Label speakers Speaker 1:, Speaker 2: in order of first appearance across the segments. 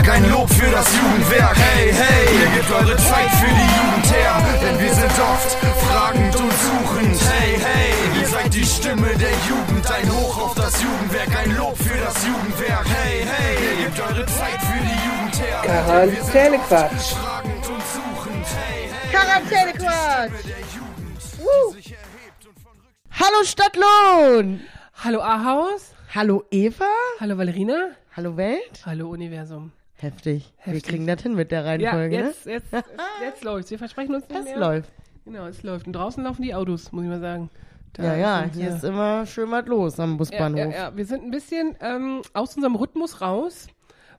Speaker 1: Jugendwerk, ein Lob für das Jugendwerk. Hey, hey, ihr gebt eure Zeit für die Jugend her, denn wir sind oft fragend und suchend. Hey, hey, ihr seid die Stimme der Jugend, ein Hoch auf das Jugendwerk, ein Lob für das Jugendwerk. Hey, hey, ihr gebt eure Zeit für die Jugend her.
Speaker 2: Quarantänequatsch.
Speaker 1: Fragend und suchend. Hey, hey,
Speaker 3: Quarantänequatsch. Woo. Hallo Stadtlohn.
Speaker 2: Hallo Ahaus.
Speaker 3: Hallo Eva.
Speaker 2: Hallo Valerina.
Speaker 3: Hallo Welt.
Speaker 2: Hallo Universum.
Speaker 3: Heftig. Wir
Speaker 2: Heftig.
Speaker 3: kriegen das hin mit der
Speaker 2: Ja,
Speaker 3: Reihenfolge,
Speaker 2: jetzt, jetzt, jetzt, jetzt läuft's. Wir versprechen uns
Speaker 3: ne?
Speaker 2: nicht
Speaker 3: Das
Speaker 2: mehr.
Speaker 3: läuft.
Speaker 2: Genau, es läuft. Und draußen laufen die Autos, muss ich mal sagen. Da
Speaker 3: Ja, ja, hier
Speaker 2: äh,
Speaker 3: ist immer schön was los am
Speaker 2: ja,
Speaker 3: Busbahnhof.
Speaker 2: ja, ja, wir sind ein bisschen ähm, aus unserem Rhythmus raus,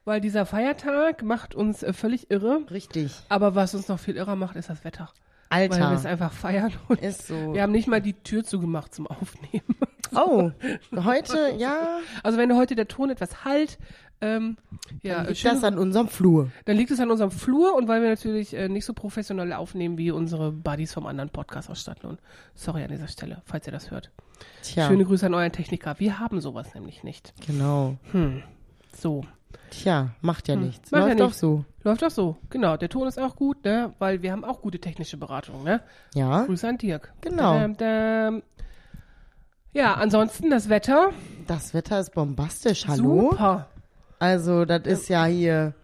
Speaker 2: weil dieser Feiertag macht uns äh, völlig irre.
Speaker 3: Richtig.
Speaker 2: Aber was uns noch viel irrer macht, ist das Wetter. Weil wir es
Speaker 3: Alter.
Speaker 2: einfach feiern. Und
Speaker 3: Ist so.
Speaker 2: Wir haben nicht mal die Tür zugemacht zum Aufnehmen.
Speaker 3: Oh, heute, ja,
Speaker 2: Also wenn heute der Ton etwas halt, ähm, ja,
Speaker 3: liegt
Speaker 2: schön-
Speaker 3: das an unserem Flur.
Speaker 2: Dann liegt es an unserem Flur und weil wir natürlich äh, nicht so professionell aufnehmen wie unsere Buddies vom anderen Podcast aus Stadtlohn. Sorry an dieser Stelle, falls ihr das hört.
Speaker 3: Tja,
Speaker 2: Schöne Grüße an euren Techniker. Wir haben sowas nämlich nicht.
Speaker 3: genau.
Speaker 2: So.
Speaker 3: Tja, macht ja nichts.
Speaker 2: Hm. macht ja
Speaker 3: Läuft doch
Speaker 2: nichts.
Speaker 3: so.
Speaker 2: Läuft doch so. Genau. Der Ton ist auch gut, ne? Weil wir haben auch gute technische Beratung, ne?
Speaker 3: Ja,
Speaker 2: Grüße an Dirk.
Speaker 3: Genau.
Speaker 2: Ähm, ähm, ja, ansonsten das Wetter.
Speaker 3: das Wetter ist bombastisch, hallo?
Speaker 2: Super.
Speaker 3: Also, das ist ja hier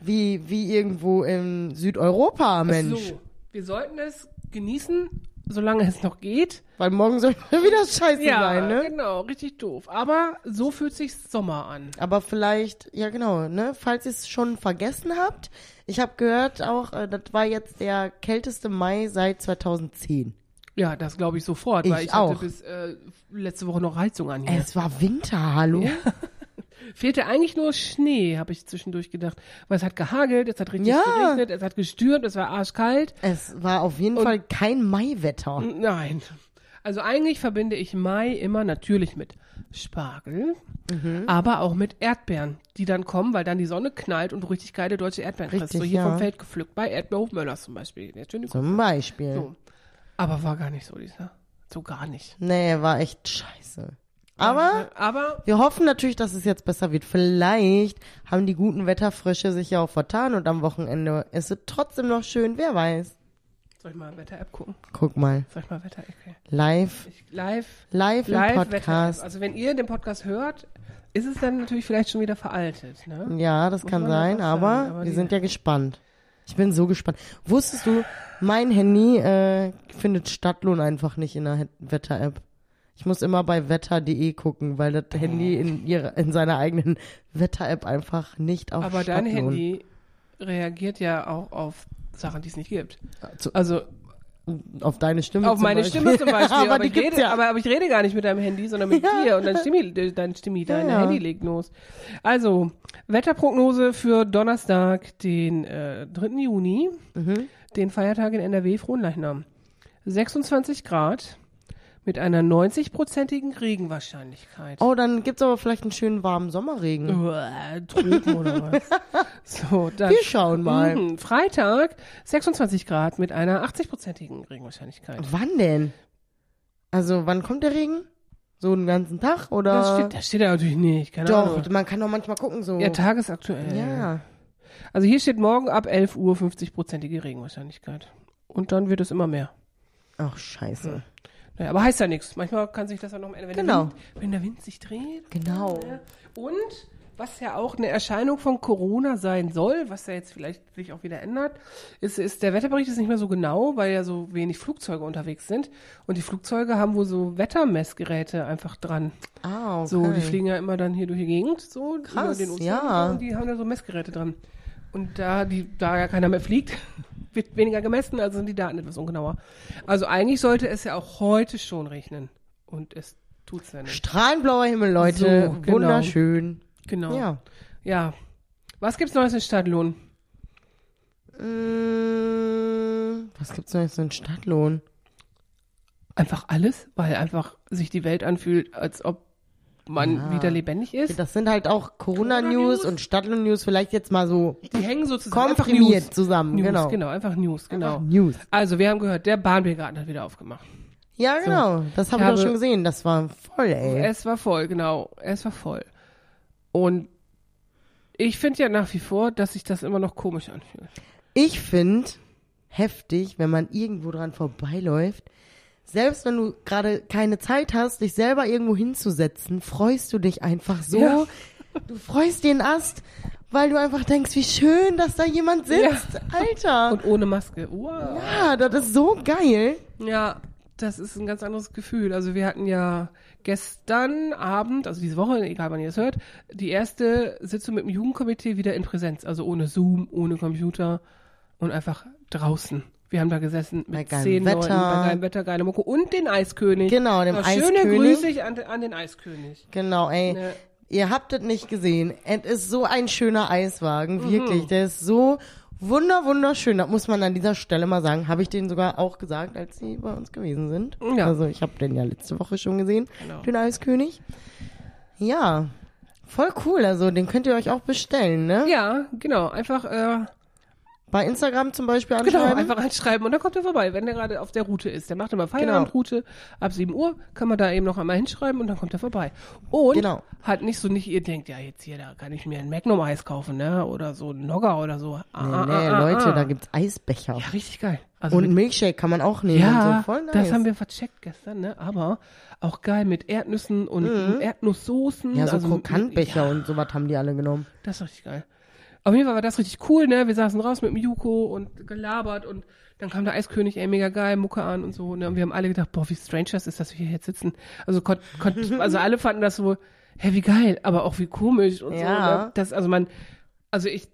Speaker 3: wie, wie irgendwo in Südeuropa, Mensch.
Speaker 2: So. Wir sollten es genießen, solange es noch geht.
Speaker 3: Weil morgen soll wieder scheiße
Speaker 2: Ja,
Speaker 3: sein, ne?
Speaker 2: genau. Richtig doof. Aber so fühlt sich Sommer an.
Speaker 3: Aber vielleicht, ja genau, ne? Falls ihr es schon vergessen habt, ich habe gehört auch, äh, das war jetzt der kälteste Mai seit 2010.
Speaker 2: Ja, das glaube ich sofort,
Speaker 3: Ich
Speaker 2: weil ich
Speaker 3: auch.
Speaker 2: hatte bis äh, letzte Woche noch Heizung an hier.
Speaker 3: Es war Winter, hallo?
Speaker 2: Fehlte eigentlich nur Schnee, habe ich zwischendurch gedacht. Weil es hat gehagelt, es hat richtig
Speaker 3: Ja.
Speaker 2: geregnet, es hat gestürmt, es war arschkalt.
Speaker 3: Es war auf jeden Fall kein Maiwetter.
Speaker 2: Nein. Also eigentlich verbinde ich Mai immer natürlich mit Spargel,
Speaker 3: Mhm.
Speaker 2: aber auch mit Erdbeeren, die dann kommen, weil dann die Sonne knallt und du richtig geile deutsche Erdbeeren kriegst.
Speaker 3: Richtig,
Speaker 2: So hier
Speaker 3: ja.
Speaker 2: vom Feld gepflückt, bei Erdbeerhof Möllers zum Beispiel.
Speaker 3: Zum Beispiel.
Speaker 2: So. Aber war gar nicht so, Lisa. So gar nicht.
Speaker 3: Nee, war echt scheiße. Aber
Speaker 2: Aber
Speaker 3: wir hoffen natürlich, dass es jetzt besser wird. Vielleicht haben die guten Wetterfrische sich ja auch vertan und am Wochenende ist es trotzdem noch schön, wer weiß.
Speaker 2: soll ich mal Wetter-App gucken?
Speaker 3: Guck mal,
Speaker 2: Soll ich mal Wetter-App? Okay.
Speaker 3: live,
Speaker 2: Ich, live,
Speaker 3: live, im
Speaker 2: live
Speaker 3: Podcast.
Speaker 2: Also wenn ihr den Podcast hört, ist es dann natürlich vielleicht schon wieder veraltet. Ne?
Speaker 3: Ja, das
Speaker 2: Muss
Speaker 3: kann sein, aber,
Speaker 2: sagen, aber
Speaker 3: wir sind ja gespannt. Ich bin so gespannt. Wusstest du, mein Handy äh, findet Stadtlohn einfach nicht in der Wetter-App. Ich muss immer bei wetter.de gucken, weil das Handy in, ihrer, in seiner eigenen Wetter-App einfach nicht auf
Speaker 2: Aber dein
Speaker 3: Stadtlohn.
Speaker 2: Handy reagiert ja auch auf Sachen, die es nicht gibt.
Speaker 3: Zu-
Speaker 2: Also
Speaker 3: Auf deine Stimme
Speaker 2: auf meine
Speaker 3: Beispiel.
Speaker 2: Stimme zum Beispiel.
Speaker 3: aber,
Speaker 2: aber,
Speaker 3: die
Speaker 2: ich rede,
Speaker 3: ja.
Speaker 2: aber, aber ich rede gar nicht mit deinem Handy, sondern mit
Speaker 3: Ja.
Speaker 2: dir und dein Stimmi, dein Stimmi, dein
Speaker 3: ja.
Speaker 2: Handy legt los. Also, Wetterprognose für Donnerstag, den äh, 3. Juni,
Speaker 3: Mhm.
Speaker 2: den Feiertag in NRW, Frohnleichnam. 26 Grad mit einer 90-prozentigen Regenwahrscheinlichkeit.
Speaker 3: Oh, dann gibt's aber vielleicht einen schönen warmen Sommerregen.
Speaker 2: Uah, Tropen oder was? So, dann
Speaker 3: Wir schauen mal.
Speaker 2: Mhm. Freitag 26 Grad mit einer 80-prozentigen Regenwahrscheinlichkeit.
Speaker 3: Wann denn? Also, wann kommt der Regen? So einen ganzen Tag oder?
Speaker 2: Das steht, das steht ja natürlich nicht, keine
Speaker 3: Doch,
Speaker 2: Ahnung.
Speaker 3: man kann doch manchmal gucken so.
Speaker 2: Ja, tagesaktuell.
Speaker 3: Ja.
Speaker 2: Also hier steht morgen ab 11 Uhr 50-prozentige Regenwahrscheinlichkeit. Und dann wird es immer mehr.
Speaker 3: Ach, scheiße.
Speaker 2: Naja, aber heißt ja nichts. Manchmal kann sich das auch noch ändern, wenn,
Speaker 3: Genau.
Speaker 2: der, Wind, wenn der Wind sich dreht.
Speaker 3: Genau.
Speaker 2: Ja. Und was ja auch eine Erscheinung von Corona sein soll, was ja jetzt vielleicht sich auch wieder ändert, ist, ist der Wetterbericht ist nicht mehr so genau, weil ja so wenig Flugzeuge unterwegs sind. Und die Flugzeuge haben wohl so Wettermessgeräte einfach dran.
Speaker 3: Ah, okay.
Speaker 2: So, die fliegen ja immer dann hier durch die Gegend, so
Speaker 3: Krass,
Speaker 2: über den Ozean
Speaker 3: ja.
Speaker 2: und die haben da so Messgeräte dran. Und da die, da ja keiner mehr fliegt, wird weniger gemessen, also sind die Daten etwas ungenauer. Also eigentlich sollte es ja auch heute schon regnen. Und es tut's ja nicht.
Speaker 3: Strahlenblauer Himmel, Leute.
Speaker 2: So, genau.
Speaker 3: Wunderschön.
Speaker 2: Genau.
Speaker 3: Ja.
Speaker 2: Ja. Was gibt's Neues in Stadtlohn?
Speaker 3: Mm, was gibt's so in Stadtlohn?
Speaker 2: Einfach alles, weil einfach sich die Welt anfühlt, als ob man
Speaker 3: Ja.
Speaker 2: wieder lebendig ist.
Speaker 3: Das sind halt auch Corona-News und Stadtlohn-News vielleicht jetzt mal so
Speaker 2: Die hängen so zusammen. Einfach
Speaker 3: komprimiert
Speaker 2: News.
Speaker 3: zusammen.
Speaker 2: News,
Speaker 3: genau.
Speaker 2: genau, einfach News, genau.
Speaker 3: News.
Speaker 2: Also, wir haben gehört, der Bahnbiergarten hat wieder aufgemacht.
Speaker 3: Ja, genau. Das habe
Speaker 2: Ich
Speaker 3: ich auch
Speaker 2: habe-
Speaker 3: schon gesehen. Das war voll, ey.
Speaker 2: Es war voll, genau. Es war voll. Und Ich finde ja nach wie vor, dass sich das immer noch komisch anfühlt.
Speaker 3: Ich finde heftig, wenn man irgendwo dran vorbeiläuft. Selbst wenn du gerade keine Zeit hast, dich selber irgendwo hinzusetzen, freust du dich einfach so.
Speaker 2: Ja.
Speaker 3: Du freust den Ast, weil du einfach denkst, wie schön, dass da jemand sitzt. Alter.
Speaker 2: Und ohne Maske. Wow.
Speaker 3: ja, das ist so geil.
Speaker 2: Ja, das ist ein ganz anderes Gefühl. Also wir hatten ja gestern Abend, also diese Woche, egal wann ihr es hört, die erste Sitzung mit dem Jugendkomitee wieder in Präsenz. Also ohne Zoom, ohne Computer und einfach draußen. Wir haben da gesessen
Speaker 3: Bei
Speaker 2: mit zehn Leuten,
Speaker 3: Wetter.
Speaker 2: bei geilem Wetter, geile Mucke und den Eiskönig.
Speaker 3: Genau, dem
Speaker 2: Ja, Schöne
Speaker 3: Eiskönig.
Speaker 2: Grüße ich an, an den Eiskönig.
Speaker 3: Genau, ey.
Speaker 2: Ne.
Speaker 3: Ihr habt es nicht gesehen. Es ist so ein schöner
Speaker 2: Mhm.
Speaker 3: Eiswagen, wirklich. Der ist so wunder, wunderschön. Das muss man an dieser Stelle mal sagen. Habe ich denen sogar auch gesagt, als sie bei uns gewesen sind.
Speaker 2: Ja.
Speaker 3: Also ich habe den ja letzte Woche schon gesehen,
Speaker 2: Genau.
Speaker 3: den Eiskönig. Ja, voll cool. Also den könnt ihr euch auch bestellen, ne?
Speaker 2: Ja, genau. Einfach, äh,
Speaker 3: Bei Instagram zum Beispiel
Speaker 2: genau,
Speaker 3: anschreiben.
Speaker 2: einfach anschreiben und dann kommt er vorbei, wenn der gerade auf der Route ist. Der macht immer Feierabendroute. Ab 7 Uhr kann man da eben noch einmal hinschreiben und dann kommt er vorbei. Und
Speaker 3: Genau.
Speaker 2: halt nicht so, nicht ihr denkt, ja, jetzt hier, da kann ich mir ein Magnum-Eis kaufen, ne? Oder so ein Nogger oder so. Ah,
Speaker 3: Nee,
Speaker 2: ah,
Speaker 3: nee,
Speaker 2: ah,
Speaker 3: Leute,
Speaker 2: ah.
Speaker 3: da gibt's Eisbecher.
Speaker 2: Ja, richtig geil. Also
Speaker 3: Und
Speaker 2: mit,
Speaker 3: Milkshake kann man auch nehmen
Speaker 2: ja,
Speaker 3: so. Nice.
Speaker 2: das haben wir vercheckt gestern, ne? Aber auch geil mit Erdnüssen und Erdnusssoßen.
Speaker 3: Mhm. ja, so
Speaker 2: also
Speaker 3: Krokantbecher
Speaker 2: ja,
Speaker 3: und sowas haben die alle genommen.
Speaker 2: Das ist richtig geil. Auf jeden Fall war das richtig cool, ne? Wir saßen raus mit dem Juko und gelabert und dann kam der Eiskönig, ey, mega geil, Mucke an und so, ne? Und wir haben alle gedacht, boah, wie strange das ist, dass wir hier jetzt sitzen. Also, konnt, konnt, also alle fanden das so, hä, wie geil, aber auch wie komisch und so,
Speaker 3: Ja.
Speaker 2: ne? Das, also man, also ich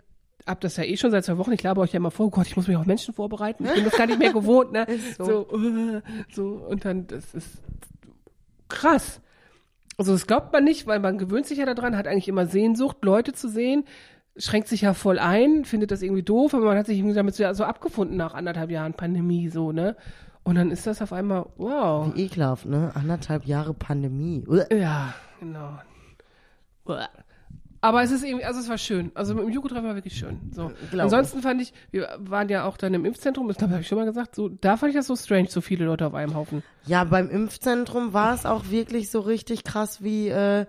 Speaker 2: hab das ja eh schon seit zwei Wochen, ich laber euch ja immer vor, oh Gott, ich muss mich auf Menschen vorbereiten, ich bin das gar nicht mehr gewohnt, ne?
Speaker 3: So.
Speaker 2: so, äh, so, und dann, das ist krass. Also das glaubt man nicht, weil man gewöhnt sich ja daran, hat eigentlich immer Sehnsucht, Leute zu sehen, schränkt sich ja voll ein, findet das irgendwie doof, aber man hat sich irgendwie damit so, so abgefunden nach anderthalb Jahren Pandemie, so, ne? Und dann ist das auf einmal, wow.
Speaker 3: Ekelhaft, ne? Anderthalb Jahre Pandemie. Uah.
Speaker 2: Ja, genau. Uah. Aber es ist irgendwie, also es war schön. Also mit dem Jugo-Treffen war wirklich schön. So.
Speaker 3: Glaube.
Speaker 2: Ansonsten fand ich, wir waren ja auch dann im Impfzentrum, das glaube ich, habe ich schon mal gesagt, so, da fand ich das so strange, so viele Leute auf einem Haufen.
Speaker 3: Ja, beim Impfzentrum war es auch wirklich so richtig krass, wie äh,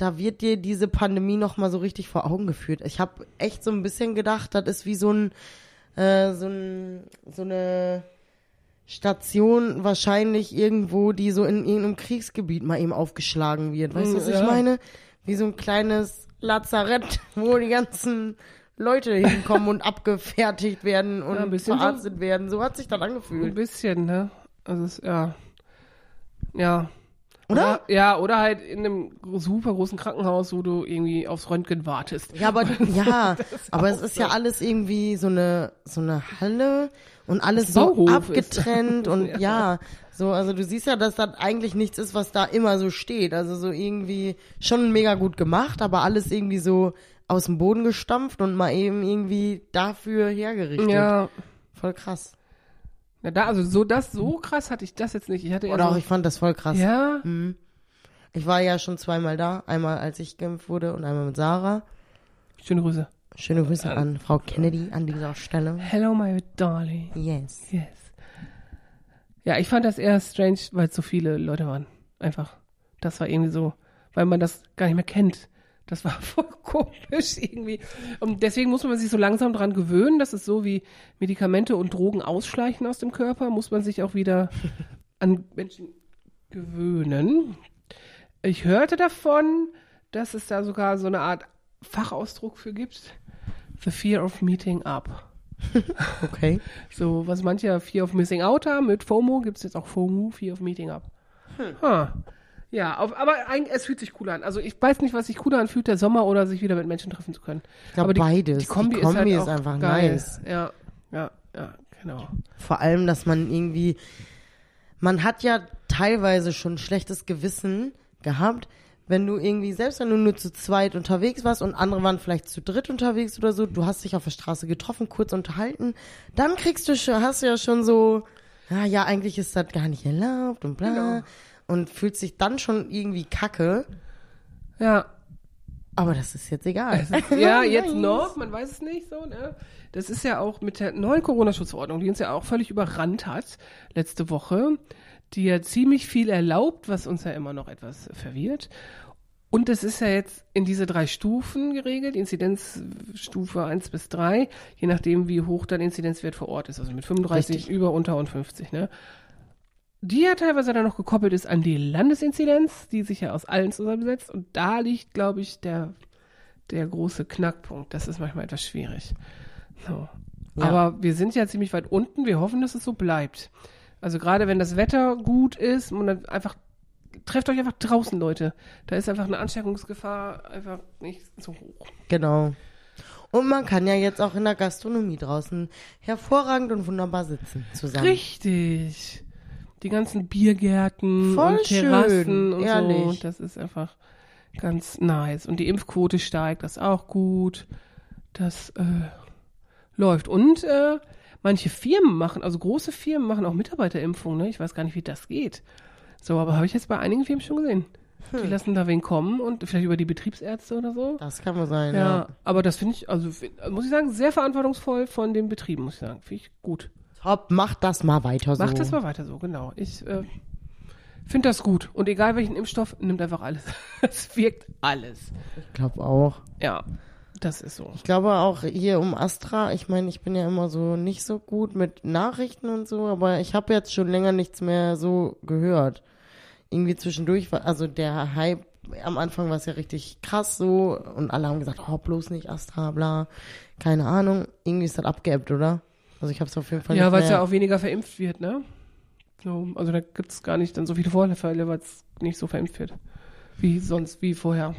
Speaker 3: da wird dir diese Pandemie noch mal so richtig vor Augen geführt. Ich habe echt so ein bisschen gedacht, das ist wie so ein äh, so ein so eine Station wahrscheinlich irgendwo, die so in irgendeinem Kriegsgebiet mal eben aufgeschlagen wird. Weißt du, was
Speaker 2: Ja.
Speaker 3: ich meine? Wie so ein kleines Lazarett, wo die ganzen Leute hinkommen und abgefertigt werden und
Speaker 2: Ja, ein bisschen so.
Speaker 3: verarztet werden. So hat sich das
Speaker 2: Ein
Speaker 3: angefühlt.
Speaker 2: bisschen, ne? Also es, ja. Ja.
Speaker 3: Oder?
Speaker 2: Ja, oder halt in einem super großen Krankenhaus, wo du irgendwie aufs Röntgen wartest.
Speaker 3: Ja, aber ja, aber es ist ja
Speaker 2: so.
Speaker 3: alles irgendwie so eine so eine Halle und alles so abgetrennt und
Speaker 2: Ja.
Speaker 3: ja. so also du siehst ja, dass das eigentlich nichts ist, was da immer so steht. Also so irgendwie schon mega gut gemacht, aber alles irgendwie so aus dem Boden gestampft und mal eben irgendwie dafür hergerichtet.
Speaker 2: Ja.
Speaker 3: Voll krass.
Speaker 2: Ja da, also so das, so krass hatte ich das jetzt nicht. Ich hatte
Speaker 3: Oder auch
Speaker 2: so,
Speaker 3: ich fand das voll krass.
Speaker 2: ja,
Speaker 3: Ich war ja schon zweimal da, einmal als ich geimpft wurde und einmal mit Sarah.
Speaker 2: schöne Grüße.
Speaker 3: Schöne Grüße an Frau Kennedy an dieser Stelle.
Speaker 2: Hello, my darling.
Speaker 3: Yes.
Speaker 2: Yes. Ja, ich fand das eher strange, weil es so viele Leute waren. Einfach. Das war irgendwie so, weil man das gar nicht mehr kennt. Das war voll komisch irgendwie. Und deswegen muss man sich so langsam dran gewöhnen. Das ist so wie Medikamente und Drogen ausschleichen aus dem Körper, muss man sich auch wieder an Menschen gewöhnen. Ich hörte davon, dass es da sogar so eine Art Fachausdruck für gibt. The fear of meeting up.
Speaker 3: Okay.
Speaker 2: So, was manche ja Fear of Missing Out haben, mit FOMO gibt es jetzt auch FOMO, Fear of Meeting Up. Ha. Ja, auf, aber eigentlich, es fühlt sich cool an. Also ich weiß nicht, was sich cooler anfühlt, der Sommer oder sich wieder mit Menschen treffen zu können.
Speaker 3: Ich glaube beides.
Speaker 2: Die Kombi,
Speaker 3: die Kombi
Speaker 2: ist,
Speaker 3: ist,
Speaker 2: halt auch
Speaker 3: einfach
Speaker 2: geil.
Speaker 3: nice.
Speaker 2: Ja, ja, ja, genau.
Speaker 3: Vor allem, dass man irgendwie, man hat ja teilweise schon schlechtes Gewissen gehabt, wenn du irgendwie, selbst wenn du nur zu zweit unterwegs warst und andere waren vielleicht zu dritt unterwegs oder so, du hast dich auf der Straße getroffen, kurz unterhalten, dann kriegst du schon, hast du ja schon so, ja, ja, eigentlich ist das gar nicht erlaubt und bla.
Speaker 2: Genau.
Speaker 3: Und fühlst dich dann schon irgendwie kacke,
Speaker 2: Ja,
Speaker 3: aber das ist jetzt egal.
Speaker 2: ja, jetzt noch, man weiß es nicht so, ne? Das ist ja auch mit der neuen Corona-Schutzverordnung, die uns ja auch völlig überrannt hat, letzte Woche, die ja ziemlich viel erlaubt, was uns ja immer noch etwas verwirrt. Und es ist ja jetzt in diese drei Stufen geregelt, Inzidenzstufe 1 bis 3, je nachdem, wie hoch dein Inzidenzwert vor Ort ist. Also mit 35,
Speaker 3: Richtig.
Speaker 2: über, unter und 50. Ne? Die ja teilweise dann noch gekoppelt ist an die Landesinzidenz, die sich ja aus allen zusammensetzt. Und da liegt, glaube ich, der, der große Knackpunkt. Das ist manchmal etwas schwierig. So.
Speaker 3: Ja.
Speaker 2: Aber wir sind ja ziemlich weit unten. Wir hoffen, dass es so bleibt. Also gerade wenn das Wetter gut ist und dann einfach trefft euch einfach draußen, Leute. Da ist einfach eine Ansteckungsgefahr einfach nicht so hoch.
Speaker 3: Genau. Und man kann ja jetzt auch in der Gastronomie draußen hervorragend und wunderbar sitzen zusammen.
Speaker 2: Richtig. Die ganzen Biergärten
Speaker 3: Voll
Speaker 2: und Terrassen
Speaker 3: schön,
Speaker 2: und so.
Speaker 3: ehrlich.
Speaker 2: Das ist einfach ganz nice. Und die Impfquote steigt, das ist auch gut. Das äh, läuft. Und äh, manche Firmen machen, also große Firmen machen auch Mitarbeterimpfungen. Ne? Ich weiß gar nicht, wie das geht. So, aber habe ich jetzt bei einigen Firmen schon gesehen. Die
Speaker 3: Hm.
Speaker 2: lassen da wen kommen und vielleicht über die Betriebsärzte oder so.
Speaker 3: Das kann wohl sein,
Speaker 2: Ja,
Speaker 3: ja.
Speaker 2: aber das finde ich, also muss ich sagen, sehr verantwortungsvoll von den Betrieben, muss ich sagen. Finde ich gut.
Speaker 3: Top, macht das mal weiter so.
Speaker 2: Macht das mal weiter so, genau. Ich äh, finde das gut. Und egal welchen Impfstoff, nimmt einfach alles. Es wirkt alles.
Speaker 3: Ich glaube auch.
Speaker 2: Ja, das ist so.
Speaker 3: Ich glaube auch hier um Astra, ich meine, ich bin ja immer so nicht so gut mit Nachrichten und so, aber ich habe jetzt schon länger nichts mehr so gehört. Irgendwie zwischendurch war, also der Hype am Anfang war es ja richtig krass so und alle haben gesagt, oh, bloß nicht Astra, bla. Keine Ahnung. Irgendwie ist das abgeebbt, oder? Also ich habe es auf jeden Fall
Speaker 2: Ja, weil es ja auch weniger verimpft wird, ne? So, also da gibt es gar nicht dann so viele Vorfälle, weil es nicht so verimpft wird. Wie sonst, wie vorher.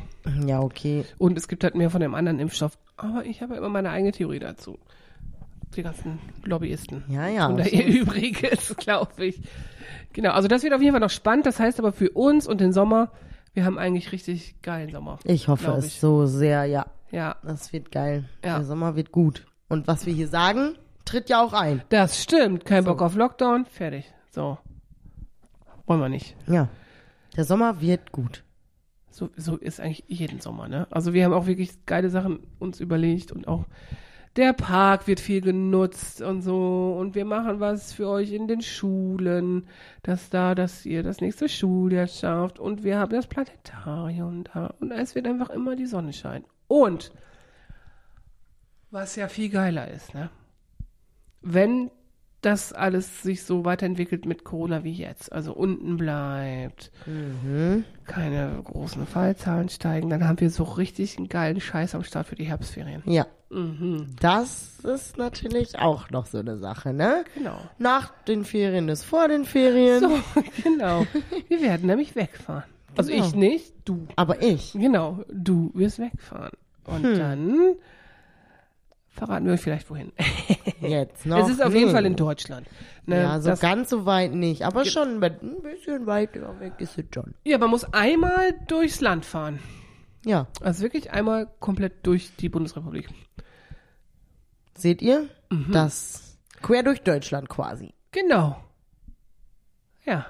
Speaker 3: ja, okay.
Speaker 2: Und es gibt halt mehr von dem anderen Impfstoff. Aber ich habe ja immer meine eigene Theorie dazu. Die ganzen Lobbyisten.
Speaker 3: Ja, ja.
Speaker 2: Und ihr Übriges, glaube ich. Genau, also das wird auf jeden Fall noch spannend. Das heißt aber für uns und den Sommer, wir haben eigentlich richtig geilen Sommer.
Speaker 3: Ich hoffe es
Speaker 2: ich.
Speaker 3: so sehr, ja.
Speaker 2: Ja,
Speaker 3: Das wird geil.
Speaker 2: Ja.
Speaker 3: Der Sommer wird gut. Und was wir hier sagen, tritt ja auch ein.
Speaker 2: das stimmt. Kein Bock auf Lockdown. Fertig. So. Wollen wir nicht.
Speaker 3: Ja. Der Sommer wird gut.
Speaker 2: So, so ist eigentlich jeden Sommer, ne? Also wir haben auch wirklich geile Sachen uns überlegt und auch der Park wird viel genutzt und so und wir machen was für euch in den Schulen, dass da, dass ihr das nächste Schuljahr schafft und wir haben das Planetarium da und es wird einfach immer die Sonne scheinen. Und was ja viel geiler ist, ne? Wenn das alles sich so weiterentwickelt mit Corona wie jetzt, also unten bleibt, keine großen Fallzahlen steigen, dann haben wir so richtig einen geilen Scheiß am Start für die Herbstferien.
Speaker 3: Ja.
Speaker 2: Mhm.
Speaker 3: Das ist natürlich auch noch so eine Sache, ne?
Speaker 2: Genau.
Speaker 3: Nach den Ferien ist vor den Ferien.
Speaker 2: So, genau. Wir werden nämlich wegfahren. Also
Speaker 3: Genau.
Speaker 2: ich nicht, du.
Speaker 3: Aber ich.
Speaker 2: Genau, du wirst wegfahren. Und
Speaker 3: Hm.
Speaker 2: dann verraten wir euch vielleicht wohin.
Speaker 3: Jetzt noch.
Speaker 2: es ist auf jeden. Fall in Deutschland. Ne,
Speaker 3: Ja, so ganz so weit nicht. Aber schon ein bisschen weiter weg ist es schon.
Speaker 2: ja, man muss einmal durchs Land fahren.
Speaker 3: Ja.
Speaker 2: Also wirklich einmal komplett durch die Bundesrepublik.
Speaker 3: Seht ihr?
Speaker 2: Mhm.
Speaker 3: Das quer durch Deutschland quasi.
Speaker 2: Genau. Ja.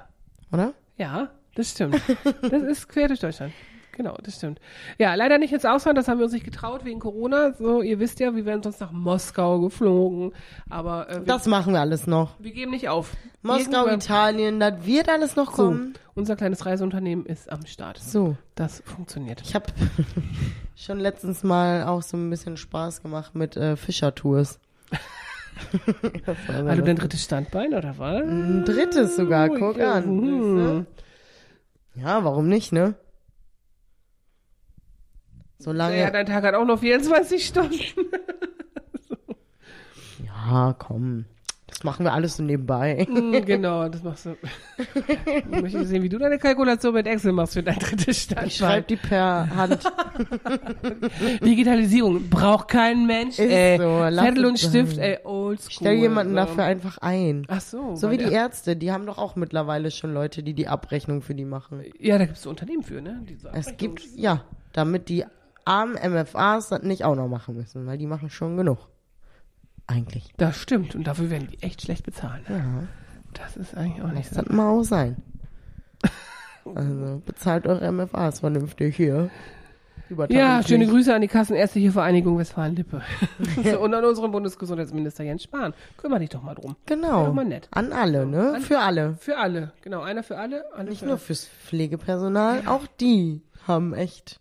Speaker 3: Oder?
Speaker 2: Ja, das stimmt. Das ist quer durch Deutschland. Genau, das stimmt. Ja, leider nicht ins Ausland, das haben wir uns nicht getraut wegen Corona. So, ihr wisst ja, wir wären sonst nach Moskau geflogen. Aber äh, wir,
Speaker 3: Das machen wir alles noch.
Speaker 2: wir geben nicht auf.
Speaker 3: Moskau,
Speaker 2: Irgendwann-
Speaker 3: Italien, das wird alles noch
Speaker 2: So,
Speaker 3: kommen.
Speaker 2: unser kleines Reiseunternehmen ist am Start.
Speaker 3: So.
Speaker 2: Das funktioniert.
Speaker 3: Ich habe schon letztens mal auch so ein bisschen Spaß gemacht mit äh, Fischertours.
Speaker 2: Du
Speaker 3: lustig.
Speaker 2: dein drittes Standbein, oder was?
Speaker 3: Ein drittes sogar, guck
Speaker 2: ja,
Speaker 3: an.
Speaker 2: mhm.
Speaker 3: Ja, warum nicht, ne? Solange.
Speaker 2: Ja, dein Tag hat auch noch 24 Stunden.
Speaker 3: Ja, komm. Das machen wir alles so nebenbei.
Speaker 2: Mm, genau, das machst du. Ich möchte sehen, wie du deine Kalkulation mit Excel machst für dein drittes Standbein.
Speaker 3: Ich schreibe die per Hand.
Speaker 2: Digitalisierung braucht kein Mensch.
Speaker 3: Ist
Speaker 2: ey.
Speaker 3: so,
Speaker 2: Zettel und Stift,
Speaker 3: sein.
Speaker 2: ey, oldschool.
Speaker 3: Stell jemanden
Speaker 2: so.
Speaker 3: dafür einfach ein.
Speaker 2: Ach so.
Speaker 3: So wie die Ärzte, die haben doch auch mittlerweile schon Leute, die die Abrechnung für die machen.
Speaker 2: Ja, da gibt es so Unternehmen für, ne?
Speaker 3: Es gibt, ja, damit die armen MFAs das nicht auch noch machen müssen, weil die machen schon genug. Eigentlich.
Speaker 2: Das stimmt. Und dafür werden die echt schlecht bezahlen. Ne?
Speaker 3: Ja,
Speaker 2: Das ist eigentlich auch nicht so.
Speaker 3: das mal auch sein. Also, bezahlt eure MFAs vernünftig hier.
Speaker 2: Ja, schöne Grüße an die Kassenärztliche Vereinigung Westfalen-Lippe. so, und an unseren Bundesgesundheitsminister Jens Spahn. Kümmer dich doch mal drum.
Speaker 3: Genau.
Speaker 2: doch mal nett.
Speaker 3: An alle, ne?
Speaker 2: An-
Speaker 3: Für alle.
Speaker 2: Für alle. Genau, einer für alle. alle
Speaker 3: Nicht
Speaker 2: für
Speaker 3: nur fürs Pflegepersonal, auch die. haben, echt.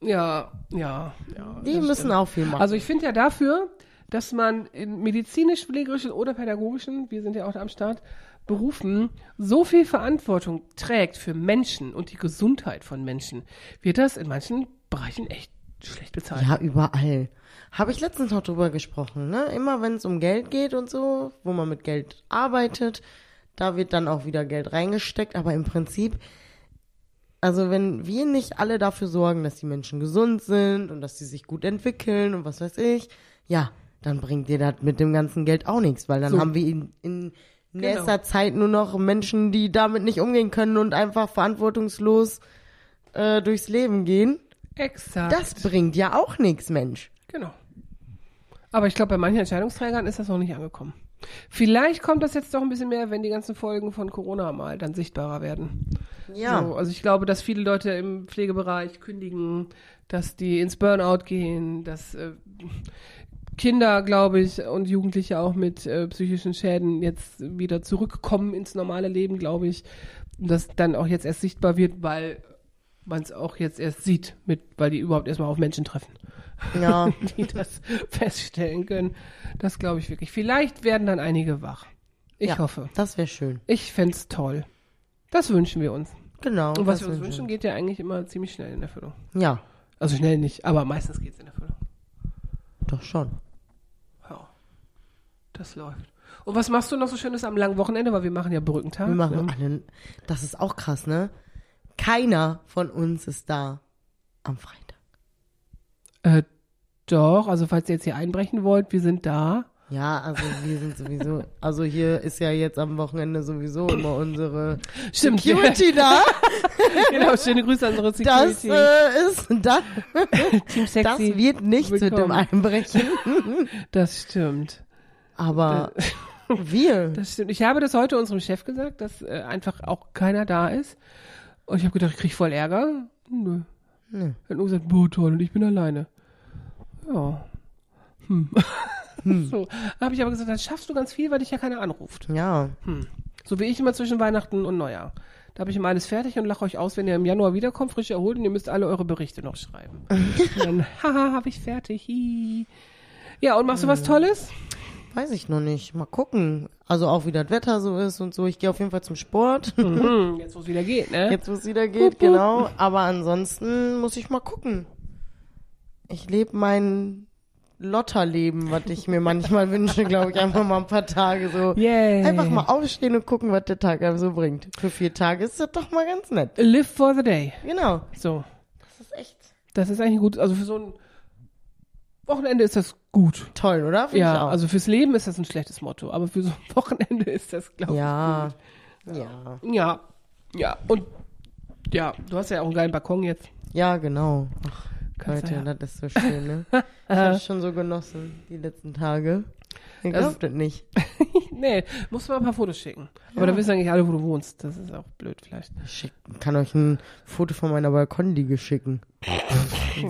Speaker 2: Ja, ja, ja.
Speaker 3: Die müssen
Speaker 2: stimmt.
Speaker 3: auch viel machen.
Speaker 2: Also ich finde ja dafür, dass man in medizinisch-pflegerischen oder pädagogischen, wir sind ja auch da am Start, Berufen so viel Verantwortung trägt für Menschen und die Gesundheit von Menschen, wird das in manchen Bereichen echt schlecht bezahlt.
Speaker 3: Ja, überall. Habe ich letztens noch drüber gesprochen, ne? Immer wenn es um Geld geht und so, wo man mit Geld arbeitet, da wird dann auch wieder Geld reingesteckt. Aber im Prinzip, also wenn wir nicht alle dafür sorgen, dass die Menschen gesund sind und dass sie sich gut entwickeln und was weiß ich, ja, dann bringt dir das mit dem ganzen Geld auch nichts, weil dann
Speaker 2: So.
Speaker 3: haben wir in, in
Speaker 2: Genau.
Speaker 3: nächster Zeit nur noch Menschen, die damit nicht umgehen können und einfach verantwortungslos äh, durchs Leben gehen.
Speaker 2: Exakt.
Speaker 3: Das bringt ja auch nichts, Mensch.
Speaker 2: Genau. Aber ich glaube, bei manchen Entscheidungsträgern ist das noch nicht angekommen. Vielleicht kommt das jetzt doch ein bisschen mehr, wenn die ganzen Folgen von Corona mal dann sichtbarer werden.
Speaker 3: Ja.
Speaker 2: So, also ich glaube, dass viele Leute im Pflegebereich kündigen, dass die ins Burnout gehen, dass äh, Kinder, glaube ich, und Jugendliche auch mit äh, psychischen Schäden jetzt wieder zurückkommen ins normale Leben, glaube ich. Und das dann auch jetzt erst sichtbar wird, weil man es auch jetzt erst sieht, mit, weil die überhaupt erstmal auf Menschen treffen
Speaker 3: Ja,
Speaker 2: die das feststellen können. Das glaube ich wirklich. Vielleicht werden dann einige wach. Ich
Speaker 3: ja,
Speaker 2: hoffe.
Speaker 3: Das wäre schön.
Speaker 2: Ich fänd's toll. Das wünschen wir uns.
Speaker 3: Genau.
Speaker 2: Und was wir uns wünschen, geht ja eigentlich immer ziemlich schnell in Erfüllung.
Speaker 3: Ja,
Speaker 2: Also schnell nicht, aber meistens geht's in Erfüllung.
Speaker 3: doch schon.
Speaker 2: Ja. Das läuft. Und was machst du noch so Schönes am langen Wochenende? Weil wir machen ja Brückentag.
Speaker 3: Wir machen
Speaker 2: ne?
Speaker 3: alle. Das ist auch krass, ne? Keiner von uns ist da am Freitag.
Speaker 2: Äh, doch, also falls ihr jetzt hier einbrechen wollt, wir sind da.
Speaker 3: Ja, also wir sind sowieso, also hier ist ja jetzt am Wochenende sowieso immer unsere
Speaker 2: Stimmt.
Speaker 3: Security da.
Speaker 2: genau, schöne Grüße an unsere
Speaker 3: Das
Speaker 2: Security.
Speaker 3: äh, ist, das,
Speaker 2: Team
Speaker 3: das
Speaker 2: Sexy.
Speaker 3: wird nichts mit dem
Speaker 2: Willkommen.
Speaker 3: Einbrechen.
Speaker 2: das stimmt.
Speaker 3: Aber wir,
Speaker 2: Das stimmt. Ich habe das heute unserem Chef gesagt, dass äh, einfach auch keiner da ist. Und ich habe gedacht, ich krieg voll Ärger. Nö.
Speaker 3: Nö.
Speaker 2: Hat nur gesagt, boah, toll, und ich bin alleine. Ja. Hm. so. habe ich aber gesagt, dann schaffst du ganz viel, weil dich ja keiner anruft.
Speaker 3: ja,
Speaker 2: So wie ich immer zwischen Weihnachten und Neujahr. Da habe ich immer alles fertig und lache euch aus, wenn ihr im Januar wiederkommt, frisch erholt und ihr müsst alle eure Berichte noch schreiben. und dann, haha, habe ich fertig. Hi. Ja, und machst du was Tolles?
Speaker 3: Weiß ich noch nicht. Mal gucken. Also auch wie das Wetter so ist und so. Ich gehe auf jeden Fall zum Sport.
Speaker 2: Hm, jetzt, wo es wieder geht, ne?
Speaker 3: Jetzt, wo es wieder geht, genau. Aber ansonsten muss ich mal gucken. Ich lebe mein Lotterleben, was ich mir manchmal wünsche, glaube ich, einfach mal ein paar Tage so.
Speaker 2: Yay.
Speaker 3: Einfach mal aufstehen und gucken, was der Tag einem so bringt. Für vier Tage ist das doch mal ganz nett.
Speaker 2: Live for the day.
Speaker 3: Genau.
Speaker 2: So.
Speaker 3: Das ist echt
Speaker 2: Das ist eigentlich gut. Also für so ein Wochenende ist das gut.
Speaker 3: toll, oder? Find ich
Speaker 2: Ja, also fürs Leben ist das ein schlechtes Motto, aber für so ein Wochenende ist das, glaube ich,
Speaker 3: ja.
Speaker 2: gut.
Speaker 3: Ja.
Speaker 2: Ja, ja. Und ja, du hast ja auch einen geilen Balkon jetzt.
Speaker 3: Ja, genau. Ach, Leute,
Speaker 2: ja.
Speaker 3: das ist so schön, ne? Ich habe schon so genossen, die letzten Tage. Ihr
Speaker 2: Das-
Speaker 3: glaubt das nicht.
Speaker 2: nee, musst du mal ein paar Fotos schicken. Aber dann wissen eigentlich alle, wo du wohnst. Das ist auch blöd vielleicht.
Speaker 3: Ich kann euch ein Foto von meiner Balkonliege schicken.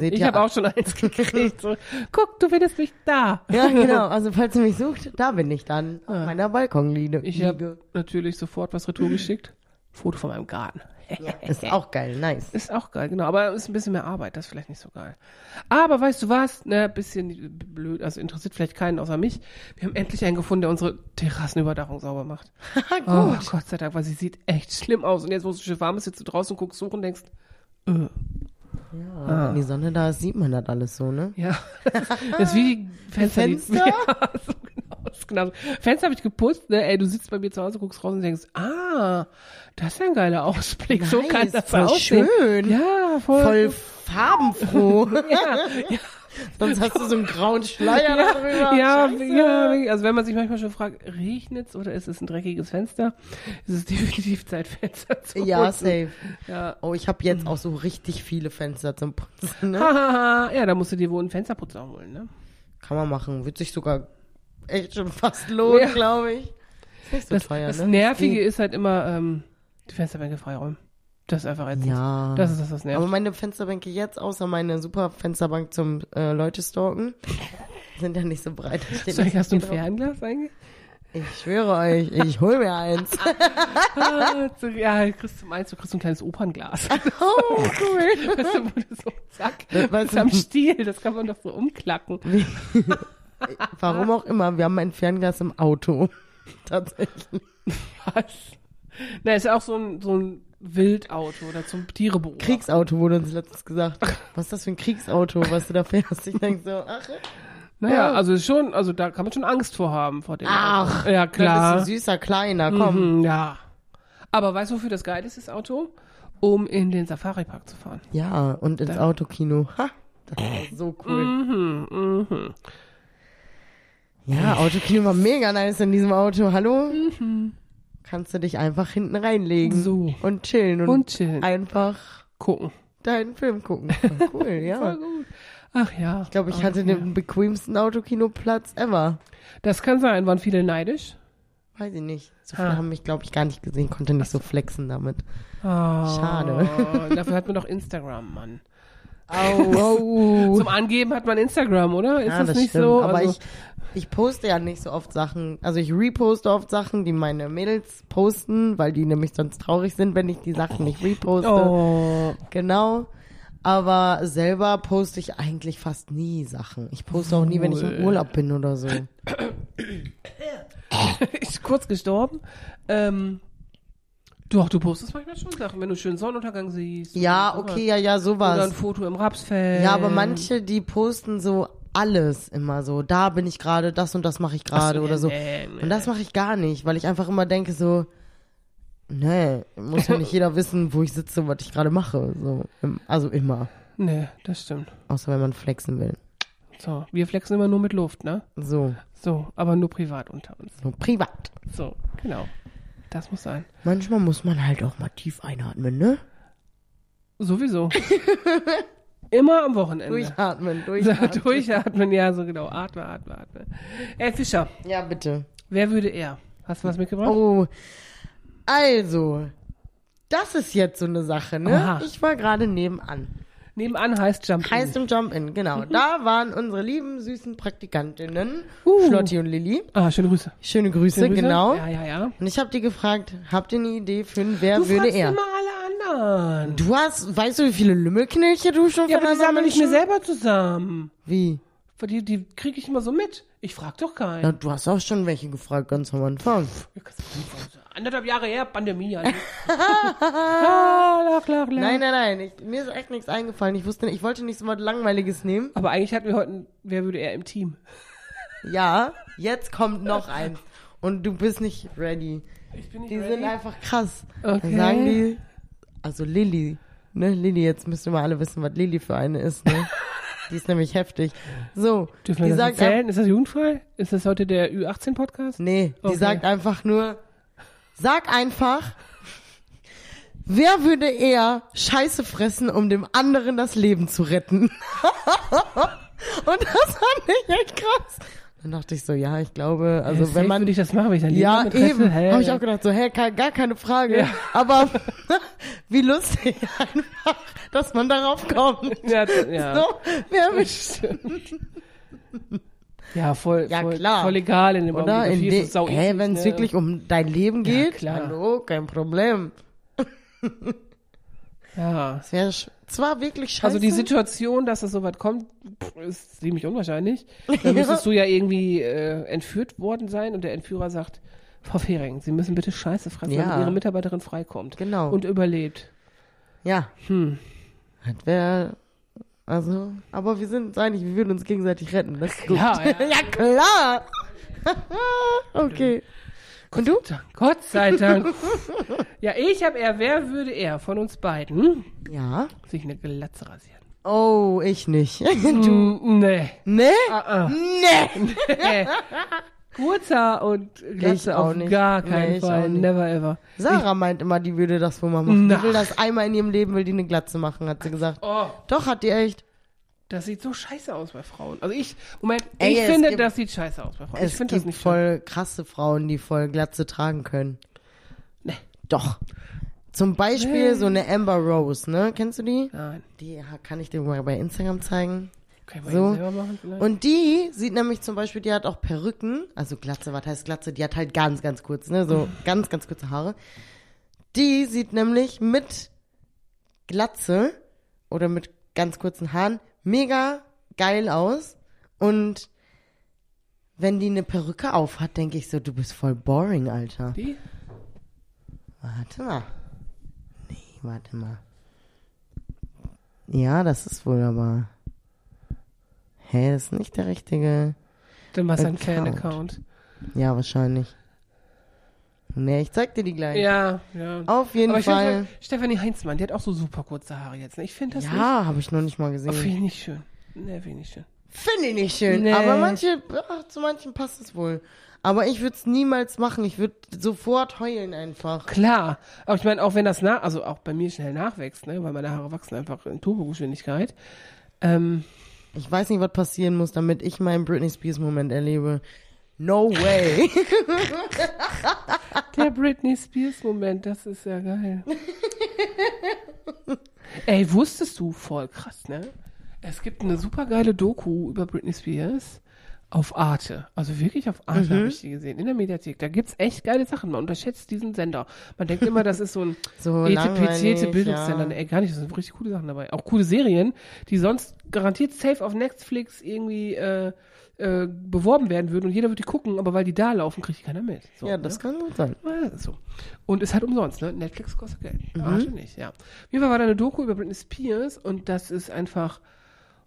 Speaker 2: Ich habe auch schon eins gekriegt. So, guck, du findest mich da.
Speaker 3: Ja, genau. Also falls ihr mich sucht, da bin ich dann. Auf
Speaker 2: Ja.
Speaker 3: meiner Balkonliege.
Speaker 2: Ich habe natürlich sofort was retour geschickt. Foto von meinem Garten.
Speaker 3: Ist auch geil, nice.
Speaker 2: Ist auch geil, genau. Aber ist ein bisschen mehr Arbeit, das ist vielleicht nicht so geil. Aber weißt du was? Ne, bisschen blöd, also interessiert vielleicht keinen außer mich. Wir haben endlich einen gefunden, der unsere Terrassenüberdachung sauber macht. Oh, Gott sei Dank, weil sie sieht echt schlimm aus. Und jetzt, wo es so schön warm ist, sitzt du draußen und guckst suchen und denkst, äh,
Speaker 3: Ja, wenn die Sonne da ist, sieht man das alles so, ne?
Speaker 2: ja. Das ist wie Fenster.
Speaker 3: Fenster?
Speaker 2: Ja, so ist genau. so. Fenster habe ich geputzt, ne? Ey, du sitzt bei mir zu Hause, guckst raus und denkst, ah, das ist ein geiler Ausblick. so
Speaker 3: Nice,
Speaker 2: kann das
Speaker 3: voll
Speaker 2: aussehen.
Speaker 3: schön.
Speaker 2: Ja, voll.
Speaker 3: Voll farbenfroh.
Speaker 2: ja, ja.
Speaker 3: Sonst hast du so einen grauen Schleier
Speaker 2: Ja,
Speaker 3: darüber.
Speaker 2: ja,
Speaker 3: Scheiße.
Speaker 2: ja, also wenn man sich manchmal schon fragt, regnet's oder ist es ein dreckiges Fenster, ist es definitiv Zeit, Fenster zu
Speaker 3: Ja,
Speaker 2: putzen.
Speaker 3: safe.
Speaker 2: Ja.
Speaker 3: Oh, ich habe jetzt auch so richtig viele Fenster zum Putzen, ne?
Speaker 2: Ja, da musst du dir wohl einen Fensterputzer holen, ne?
Speaker 3: Kann man machen. Wird sich sogar echt schon fast lohnen,
Speaker 2: Ja.
Speaker 3: glaube ich. Ist nicht so
Speaker 2: Das,
Speaker 3: teuer,
Speaker 2: das
Speaker 3: ne?
Speaker 2: Nervige ist halt immer, ähm, die Fensterbänke freiräumen. Das ist einfach ätzend.
Speaker 3: Ja.
Speaker 2: Das ist das, was nervt.
Speaker 3: Aber meine Fensterbänke jetzt, außer meine super Fensterbank zum äh, Leute stalken, sind ja nicht so breit. Nicht
Speaker 2: hast du ein. Fernglas eigentlich?
Speaker 3: Ich schwöre euch, ich hol mir eins.
Speaker 2: Ah, ja, kriegst du meinst, du kriegst so ein kleines Opernglas.
Speaker 3: Oh, cool.
Speaker 2: Weißt du, wo du so, zack,
Speaker 3: Das
Speaker 2: das ist am
Speaker 3: du-
Speaker 2: Stiel, das kann man doch so umklacken.
Speaker 3: Warum auch immer, wir haben ein Fernglas im Auto. Tatsächlich.
Speaker 2: Was? Na, ist ja auch so ein, so ein Wildauto oder zum Tiere beobachten.
Speaker 3: Kriegsauto wurde uns letztens gesagt. Was ist das für ein Kriegsauto, was du da fährst? Ich denke so, ach,
Speaker 2: Naja,
Speaker 3: Ja.
Speaker 2: also ist schon, also da kann man schon Angst vor haben, vor dem
Speaker 3: ach
Speaker 2: Auto. Ja, klar.
Speaker 3: Das ist ein süßer Kleiner, komm.
Speaker 2: Mhm, ja. Aber weißt du, wofür das geil ist, das Auto? Um in den Safari-Park zu fahren.
Speaker 3: Ja, und ins Autokino. Ha, das war so cool.
Speaker 2: Mhm, mhm.
Speaker 3: Ja, Autokino war mega nice in diesem Auto. Hallo? Kannst du dich einfach hinten reinlegen.
Speaker 2: So.
Speaker 3: Und chillen und,
Speaker 2: Und chillen.
Speaker 3: einfach
Speaker 2: Gucken.
Speaker 3: deinen Film gucken. Voll cool, ja.
Speaker 2: Voll gut. Ach ja.
Speaker 3: Ich glaube, ich hatte den bequemsten Autokinoplatz ever.
Speaker 2: Das kann sein. Waren viele neidisch?
Speaker 3: Weiß ich nicht. So viele
Speaker 2: Ah.
Speaker 3: haben mich, glaube ich, gar nicht gesehen, konnte nicht so flexen damit.
Speaker 2: Oh,
Speaker 3: Schade.
Speaker 2: Dafür hat man doch Instagram, Mann.
Speaker 3: Au, au.
Speaker 2: Zum Angeben hat man Instagram, oder? Ist
Speaker 3: ja,
Speaker 2: das,
Speaker 3: das
Speaker 2: nicht
Speaker 3: stimmt.
Speaker 2: so?
Speaker 3: Aber
Speaker 2: also,
Speaker 3: ich, ich poste ja nicht so oft Sachen. Also ich reposte oft Sachen, die meine Mädels posten, weil die nämlich sonst traurig sind, wenn ich die Sachen nicht reposte.
Speaker 2: oh.
Speaker 3: Genau. Aber selber poste ich eigentlich fast nie Sachen. Ich poste auch nie, wenn ich im. Urlaub bin oder so.
Speaker 2: ist kurz gestorben. Ähm, doch, du postest manchmal schon Sachen, wenn du schönen Sonnenuntergang siehst.
Speaker 3: Ja,
Speaker 2: sowas.
Speaker 3: okay, ja, ja,
Speaker 2: Oder ein
Speaker 3: sowas.
Speaker 2: Foto im Rapsfeld.
Speaker 3: Ja, aber manche, die posten so alles immer so. Da bin ich gerade, das und das mache ich gerade oder so.
Speaker 2: Nee, nee.
Speaker 3: Und das mache ich gar nicht, weil ich einfach immer denke so, nee, muss ja nicht jeder wissen, wo ich sitze und was ich gerade mache. So, also immer.
Speaker 2: Nee, das stimmt.
Speaker 3: Außer wenn man flexen will.
Speaker 2: So, wir flexen immer nur mit Luft, ne?
Speaker 3: So,
Speaker 2: So, aber nur privat unter uns.
Speaker 3: so privat.
Speaker 2: So, genau. Das muss sein.
Speaker 3: Manchmal muss man halt auch mal tief einatmen, ne?
Speaker 2: Sowieso. Immer am Wochenende.
Speaker 3: Durchatmen,
Speaker 2: So,
Speaker 3: durchatmen.
Speaker 2: Durchatmen, ja, so genau. Atme, atme, atme. Ey, Fischer,
Speaker 3: Ja, bitte.
Speaker 2: wer würde er? Hast du was mitgebracht?
Speaker 3: Oh, also, das ist jetzt so eine Sache, ne?
Speaker 2: Aha.
Speaker 3: Ich war gerade nebenan.
Speaker 2: Nebenan heißt Jump
Speaker 3: Heißt im Jump-In, genau. Da waren unsere lieben, süßen Praktikantinnen,
Speaker 2: Uh.
Speaker 3: Schlotti und Lilly.
Speaker 2: Ah, schöne Grüße.
Speaker 3: Schöne Grüße,
Speaker 2: Schöne Grüße.
Speaker 3: genau.
Speaker 2: Ja, ja, ja.
Speaker 3: Und ich habe die gefragt, habt ihr eine Idee für einen Wer
Speaker 2: Du
Speaker 3: würde er?
Speaker 2: immer anderen.
Speaker 3: Du hast, weißt du, wie viele Lümmelknilche du schon
Speaker 2: Ja, aber die sammle ich mir selber zusammen.
Speaker 3: Wie?
Speaker 2: Die, die kriege ich immer so mit. Ich frag doch keinen.
Speaker 3: Ja, du hast auch schon welche gefragt, ganz am Anfang.
Speaker 2: Anderthalb Jahre her, Pandemie. ah, lach, lach, lach.
Speaker 3: Nein, nein, nein, ich, mir ist echt nichts eingefallen. Ich wusste nicht, ich wollte nicht so was Langweiliges nehmen.
Speaker 2: Aber eigentlich hatten wir heute, ein, wer würde er im Team?
Speaker 3: Ja, jetzt kommt noch eins. Und du bist nicht ready.
Speaker 2: Ich bin nicht
Speaker 3: Die sind einfach krass.
Speaker 2: Okay.
Speaker 3: Dann sagen die, also Lilly, ne, Lilly, jetzt ihr mal alle wissen, was Lilly für eine ist, ne? die ist nämlich heftig. So,
Speaker 2: Dürfen wir
Speaker 3: die
Speaker 2: das
Speaker 3: sagt,
Speaker 2: erzählen? Ist das jugendfrei? Ist das heute der Ü18-Podcast?
Speaker 3: nee, die
Speaker 2: Okay.
Speaker 3: sagt einfach nur, sag einfach, wer würde eher Scheiße fressen, um dem anderen das Leben zu retten? Und das fand ich echt krass. Dann dachte ich so, ja, ich glaube, also
Speaker 2: Safe
Speaker 3: wenn man
Speaker 2: würde ich das machen, wenn ich ein
Speaker 3: Ja, eben.
Speaker 2: Hä?
Speaker 3: Habe ich auch gedacht, so, hä, ke- gar keine Frage.
Speaker 2: Ja.
Speaker 3: Aber wie lustig einfach, dass man darauf kommt.
Speaker 2: Ja, ja.
Speaker 3: So, wer mit,
Speaker 2: Stimmt. Ja, voll,
Speaker 3: Ja,
Speaker 2: voll,
Speaker 3: klar.
Speaker 2: voll egal in dem
Speaker 3: oder? In
Speaker 2: Augenblick.
Speaker 3: de,
Speaker 2: sau
Speaker 3: hä,
Speaker 2: easy,
Speaker 3: wenn es
Speaker 2: ne?
Speaker 3: wirklich um dein Leben geht,
Speaker 2: klar.
Speaker 3: hallo, kein Problem.
Speaker 2: Ja.
Speaker 3: Es wäre zwar wirklich scheiße.
Speaker 2: Also die Situation, dass es so weit kommt, ist ziemlich unwahrscheinlich. Dann müsstest du ja irgendwie äh, entführt worden sein und der Entführer sagt, Frau Fehring, Sie müssen bitte Scheiße fressen,
Speaker 3: Ja.
Speaker 2: damit Ihre Mitarbeiterin freikommt.
Speaker 3: Genau.
Speaker 2: Und überlebt.
Speaker 3: ja,
Speaker 2: Hm.
Speaker 3: das wäre, also, aber wir sind uns einig, wir würden uns gegenseitig retten. Das ist gut.
Speaker 2: Klar, ja.
Speaker 3: ja klar. okay. Und du?
Speaker 2: Gott sei Dank. ja, ich habe eher, wer würde er von uns beiden
Speaker 3: Ja.
Speaker 2: sich eine Glatze rasieren?
Speaker 3: Oh, ich nicht.
Speaker 2: Du, nee.
Speaker 3: Nee?
Speaker 2: Ah, ah.
Speaker 3: Nee.
Speaker 2: Nee. Kurzer und Glatze
Speaker 3: Ich auch nicht.
Speaker 2: gar
Speaker 3: Nee,
Speaker 2: keinen
Speaker 3: ich auch
Speaker 2: Fall. Never ever.
Speaker 3: Sarah meint immer, die würde das wohl mal machen.
Speaker 2: Na.
Speaker 3: Die will das einmal in ihrem Leben, will die eine Glatze machen, hat sie gesagt.
Speaker 2: Oh,
Speaker 3: Doch, hat die echt.
Speaker 2: Das sieht so scheiße aus bei Frauen. Also ich, Moment,
Speaker 3: Ey,
Speaker 2: ich
Speaker 3: es
Speaker 2: finde,
Speaker 3: gibt-
Speaker 2: das sieht scheiße aus bei Frauen. ich finde das nicht schön.
Speaker 3: voll krasse Frauen, die voll Glatze tragen können.
Speaker 2: Nee.
Speaker 3: Doch. Zum Beispiel
Speaker 2: Nee.
Speaker 3: so eine Amber Rose, ne? Kennst du die?
Speaker 2: Nein.
Speaker 3: Die kann ich dir mal bei Instagram zeigen.
Speaker 2: Kann ich
Speaker 3: So.
Speaker 2: selber machen vielleicht?
Speaker 3: Und die sieht nämlich zum Beispiel, die hat auch Perücken, also Glatze, was heißt Glatze? Die hat halt ganz, ganz kurz, ne, so ganz, ganz kurze Haare. Die sieht nämlich mit Glatze oder mit ganz kurzen Haaren mega geil aus. Und wenn die eine Perücke auf hat, denke ich so, du bist voll boring, Alter.
Speaker 2: Die?
Speaker 3: Warte mal. Nee, warte mal. Ja, das ist wohl aber. Hä, das ist nicht der richtige.
Speaker 2: Dann war es ein
Speaker 3: Account.
Speaker 2: Fan-Account.
Speaker 3: Ja, wahrscheinlich. Nee, ich zeig dir die gleich.
Speaker 2: Ja, ja.
Speaker 3: Auf jeden
Speaker 2: Aber ich
Speaker 3: Fall.
Speaker 2: finde, Stefanie Heinzmann, die hat auch so super kurze Haare jetzt. Ne? Ich finde das.
Speaker 3: Ja, habe ich noch nicht mal
Speaker 2: Oh, Finde
Speaker 3: gesehen.
Speaker 2: ich nicht schön. Ne, finde ich nicht schön.
Speaker 3: Finde ich nicht schön.
Speaker 2: Nee.
Speaker 3: Aber manche, ach, zu manchen passt es wohl. Aber ich würde es niemals machen. Ich würde sofort heulen einfach.
Speaker 2: Klar. Aber ich meine, auch wenn das nach, also auch bei mir schnell nachwächst, ne, weil meine Haare wachsen einfach in Turbogeschwindigkeit. Ähm,
Speaker 3: Ich weiß nicht, was passieren muss, damit ich meinen Britney Spears Moment erlebe. No way.
Speaker 2: der Britney Spears Moment, das ist ja geil. Ey, wusstest du, voll krass, ne? Es gibt eine super geile Doku über Britney Spears auf Arte. Also wirklich auf Arte
Speaker 3: Mhm.
Speaker 2: habe ich die gesehen, in der Mediathek. Da gibt's echt geile Sachen. Man unterschätzt diesen Sender. Man denkt immer, das ist so ein
Speaker 3: So langweilig,
Speaker 2: Bildungssender.
Speaker 3: ja.
Speaker 2: Ey, gar nicht. Da sind richtig coole Sachen dabei. Auch coole Serien, die sonst garantiert safe auf Netflix irgendwie äh, äh, beworben werden würden und jeder würde die gucken, aber weil die da laufen, kriegt keiner mit. So,
Speaker 3: Ja,
Speaker 2: ne?
Speaker 3: das kann gut sein.
Speaker 2: Ja, so. Und ist halt umsonst, ne? Netflix kostet Geld.
Speaker 3: Mhm.
Speaker 2: Arte nicht, ja. Auf jeden Fall war da eine Doku über Britney Spears und das ist einfach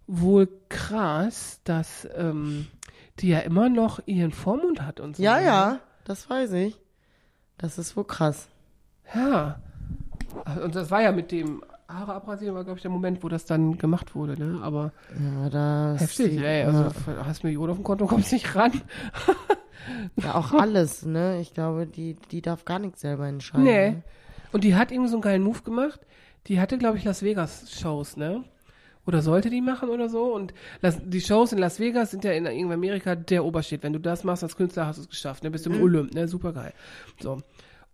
Speaker 2: wohl krass, dass ähm, die ja immer noch ihren Vormund hat und so.
Speaker 3: Ja,
Speaker 2: ne?
Speaker 3: ja, das weiß ich. Das ist wohl krass.
Speaker 2: Ja. Und das war ja mit dem Haare abrasieren, war, glaube ich, der Moment, wo das dann gemacht wurde, ne? Aber
Speaker 3: Ja, das
Speaker 2: heftig, ey. Also, hast Millionen auf dem Konto, kommst nicht ran.
Speaker 3: ja, auch alles, ne? Ich glaube, die, die darf gar nichts selber entscheiden.
Speaker 2: Nee.
Speaker 3: ne?
Speaker 2: Und die hat irgendwie so einen geilen Move gemacht. Die hatte, glaube ich, Las Vegas-Shows, ne? Oder sollte die machen oder so. Und Las, die Shows in Las Vegas sind ja in irgendwie Amerika der Obersteht. Wenn du das machst als Künstler, hast du es geschafft. Ne? Bist du im Olymp, ne? Super geil. So.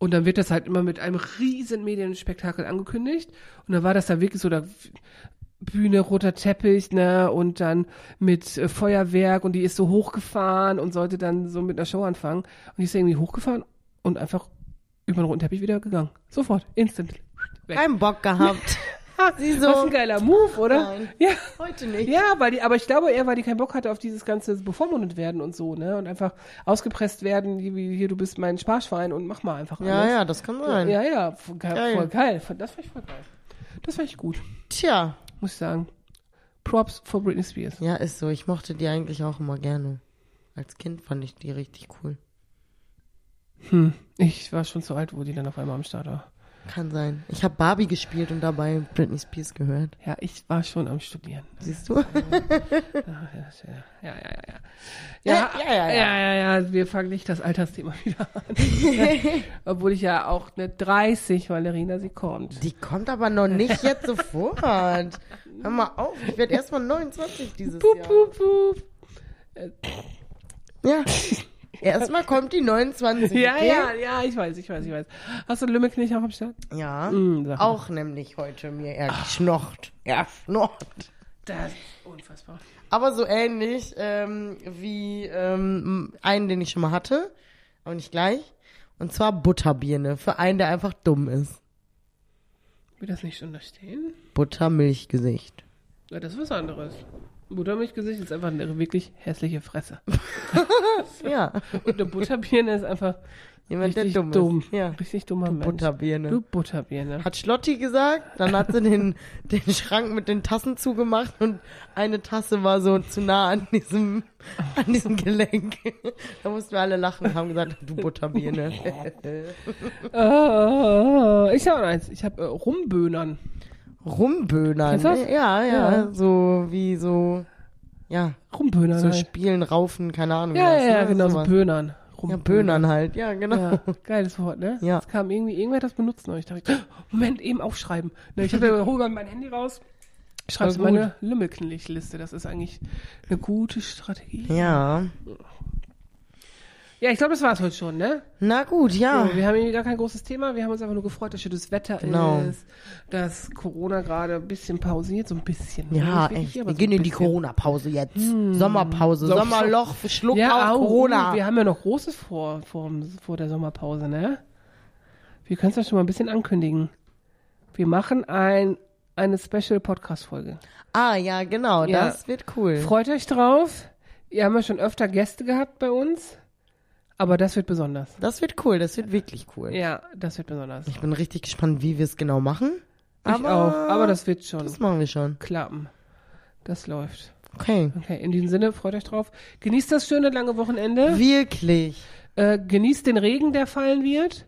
Speaker 2: Und dann wird das halt immer mit einem riesen Medienspektakel angekündigt. Und dann war das da wirklich so, da Bühne, roter Teppich, ne, und dann mit äh, Feuerwerk und die ist so hochgefahren und sollte dann so mit einer Show anfangen. Und die ist irgendwie hochgefahren und einfach über den roten Teppich wieder gegangen. Sofort, instant. Weg.
Speaker 3: Keinen Bock gehabt. Sie so.
Speaker 2: Was ein geiler Move, oder?
Speaker 3: Nein.
Speaker 2: Ja.
Speaker 3: Heute nicht.
Speaker 2: Ja, weil die, aber ich glaube eher, weil die keinen Bock hatte auf dieses ganze bevormundet werden und so, ne? Und einfach ausgepresst werden, wie, hier, du bist mein Sparschwein und mach mal einfach
Speaker 3: Ja,
Speaker 2: alles.
Speaker 3: ja, das kann sein.
Speaker 2: Ja, ja, voll geil.
Speaker 3: Geil.
Speaker 2: Voll geil. Das fand ich voll geil. Das fand ich gut,
Speaker 3: Tja.
Speaker 2: muss ich sagen. Props for Britney Spears.
Speaker 3: Ja, ist so. Ich mochte die eigentlich auch immer gerne. Als Kind fand ich die richtig cool.
Speaker 2: Hm. Ich war schon zu alt, wo die dann auf einmal am Start war.
Speaker 3: Kann sein. Ich habe Barbie gespielt und dabei Britney Spears gehört.
Speaker 2: Ja, ich war schon am Studieren.
Speaker 3: Siehst du?
Speaker 2: Ja, ja, ja, ja. Ja,
Speaker 3: Ja, ja, ja, ja.
Speaker 2: ja, ja, ja. Wir fangen nicht das Altersthema wieder an. Obwohl ich ja auch eine 30, Valerina, sie kommt.
Speaker 3: Die kommt aber noch nicht jetzt sofort. Hör mal auf, ich werde erst mal 29 dieses
Speaker 2: Pup,
Speaker 3: Jahr.
Speaker 2: pup, pup.
Speaker 3: Ja. Erstmal kommt die 29.
Speaker 2: Ja,
Speaker 3: okay?
Speaker 2: ja, ja, ich weiß, ich weiß, ich weiß. Hast du einen Lümmelknich auch am Start?
Speaker 3: Ja.
Speaker 2: Mm.
Speaker 3: Auch nämlich heute mir er geschnocht. Er schnocht.
Speaker 2: Das ist unfassbar.
Speaker 3: Aber so ähnlich ähm, wie ähm, einen, den ich schon mal hatte, aber nicht gleich. Und zwar Butterbirne. Für einen, der einfach dumm ist.
Speaker 2: Will das nicht schon da stehen?
Speaker 3: Buttermilchgesicht.
Speaker 2: Ja, das ist was anderes. Buttermilchgesicht ist einfach eine wirklich hässliche Fresse.
Speaker 3: Ja.
Speaker 2: Und eine Butterbirne ist einfach
Speaker 3: Jemand, der
Speaker 2: richtig
Speaker 3: dumm,
Speaker 2: dumm.
Speaker 3: ist. Ja.
Speaker 2: Richtig dummer Mensch.
Speaker 3: Butterbirne.
Speaker 2: Du Butterbirne.
Speaker 3: Hat Schlotti gesagt, dann hat sie den, den Schrank mit den Tassen zugemacht und eine Tasse war so zu nah an diesem, an diesem Gelenk. Da mussten wir alle lachen und haben gesagt, du Butterbirne.
Speaker 2: Oh, ich habe eins. Ich habe äh, Rumböhnern.
Speaker 3: Rumböhnern.
Speaker 2: Du das?
Speaker 3: Ja, ja,
Speaker 2: Ja.
Speaker 3: so wie so, ja,
Speaker 2: Rumböhnern
Speaker 3: so
Speaker 2: halt.
Speaker 3: Spielen, Raufen, keine Ahnung.
Speaker 2: Ja, ja, ja,
Speaker 3: ne?
Speaker 2: genau, so
Speaker 3: Sowas.
Speaker 2: Böhnern.
Speaker 3: Ja. Böhnern halt, ja, genau.
Speaker 2: Ja, geiles Wort, ne?
Speaker 3: Ja.
Speaker 2: Das kam irgendwie, irgendwer hat das benutzt. Da dachte ich, Moment, eben aufschreiben. Ne, ich habe hole mein Handy raus, schreib's in
Speaker 3: Voll gut.
Speaker 2: meine Lümmelknilch-Liste. Das ist eigentlich eine gute Strategie.
Speaker 3: Ja,
Speaker 2: Ja, ich glaube, das war's heute schon, ne?
Speaker 3: Na gut, ja.
Speaker 2: So, wir haben irgendwie gar kein großes Thema. Wir haben uns einfach nur gefreut, dass schönes Wetter
Speaker 3: Genau.
Speaker 2: ist, dass Corona gerade ein bisschen pausiert, so ein bisschen.
Speaker 3: Ja,
Speaker 2: Nicht wirklich,
Speaker 3: echt.
Speaker 2: aber
Speaker 3: Wir
Speaker 2: so
Speaker 3: gehen in die. Corona-Pause jetzt. Sommerpause,
Speaker 2: Sommer-
Speaker 3: Sommerloch, Schluck
Speaker 2: Ja,
Speaker 3: auf
Speaker 2: au,
Speaker 3: Corona.
Speaker 2: wir haben ja noch Großes vor, vor, vor der Sommerpause, ne? Wir können es ja schon mal ein bisschen ankündigen. Wir machen ein, eine Special-Podcast-Folge.
Speaker 3: Ah, ja, genau,
Speaker 2: Ja.
Speaker 3: das wird cool.
Speaker 2: Freut euch drauf. Ihr habt ja schon öfter Gäste gehabt bei uns. Aber das wird besonders.
Speaker 3: Das wird cool, das wird wirklich cool.
Speaker 2: Ja, das wird besonders.
Speaker 3: Ich bin richtig gespannt, wie wir es genau machen.
Speaker 2: Ich
Speaker 3: aber
Speaker 2: auch. Aber das wird schon
Speaker 3: das machen wir schon.
Speaker 2: klappen. Das läuft.
Speaker 3: Okay.
Speaker 2: Okay, in diesem Sinne, freut euch drauf. Genießt das schöne lange Wochenende.
Speaker 3: Wirklich.
Speaker 2: Äh, genießt den Regen, der fallen wird.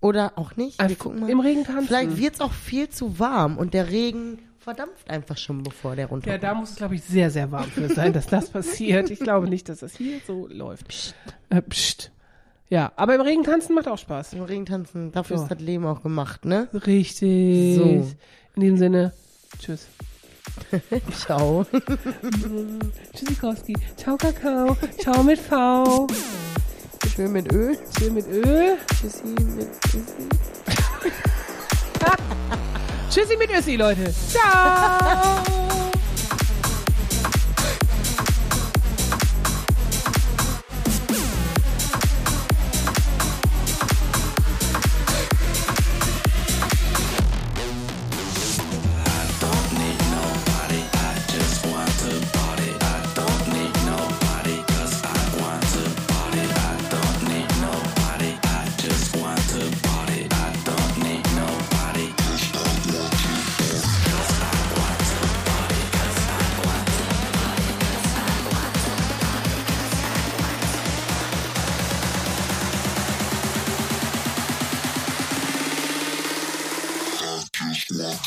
Speaker 3: Oder auch nicht. Wir
Speaker 2: Einfach
Speaker 3: gucken mal.
Speaker 2: Im Regen tanzen.
Speaker 3: Vielleicht wird es auch viel zu warm und der Regen verdampft einfach schon, bevor der runterkommt.
Speaker 2: Ja, da muss es, glaube ich, sehr, sehr warm für sein, dass das passiert. Ich glaube nicht, dass das hier so läuft. Psst. Äh, psst. Ja, aber im Regen tanzen macht auch Spaß.
Speaker 3: Im Regen tanzen, dafür
Speaker 2: So.
Speaker 3: ist das Leben auch gemacht, ne?
Speaker 2: Richtig.
Speaker 3: So.
Speaker 2: In diesem Sinne, tschüss.
Speaker 3: Ciao.
Speaker 2: Tschüssikowski. Ciao, Kakao. Ciao mit V.
Speaker 3: Schön mit Öl.
Speaker 2: Chill mit Öl.
Speaker 3: Tschüssi mit Tschüssi.
Speaker 2: Tschüssi mit Össi, Leute. Ciao.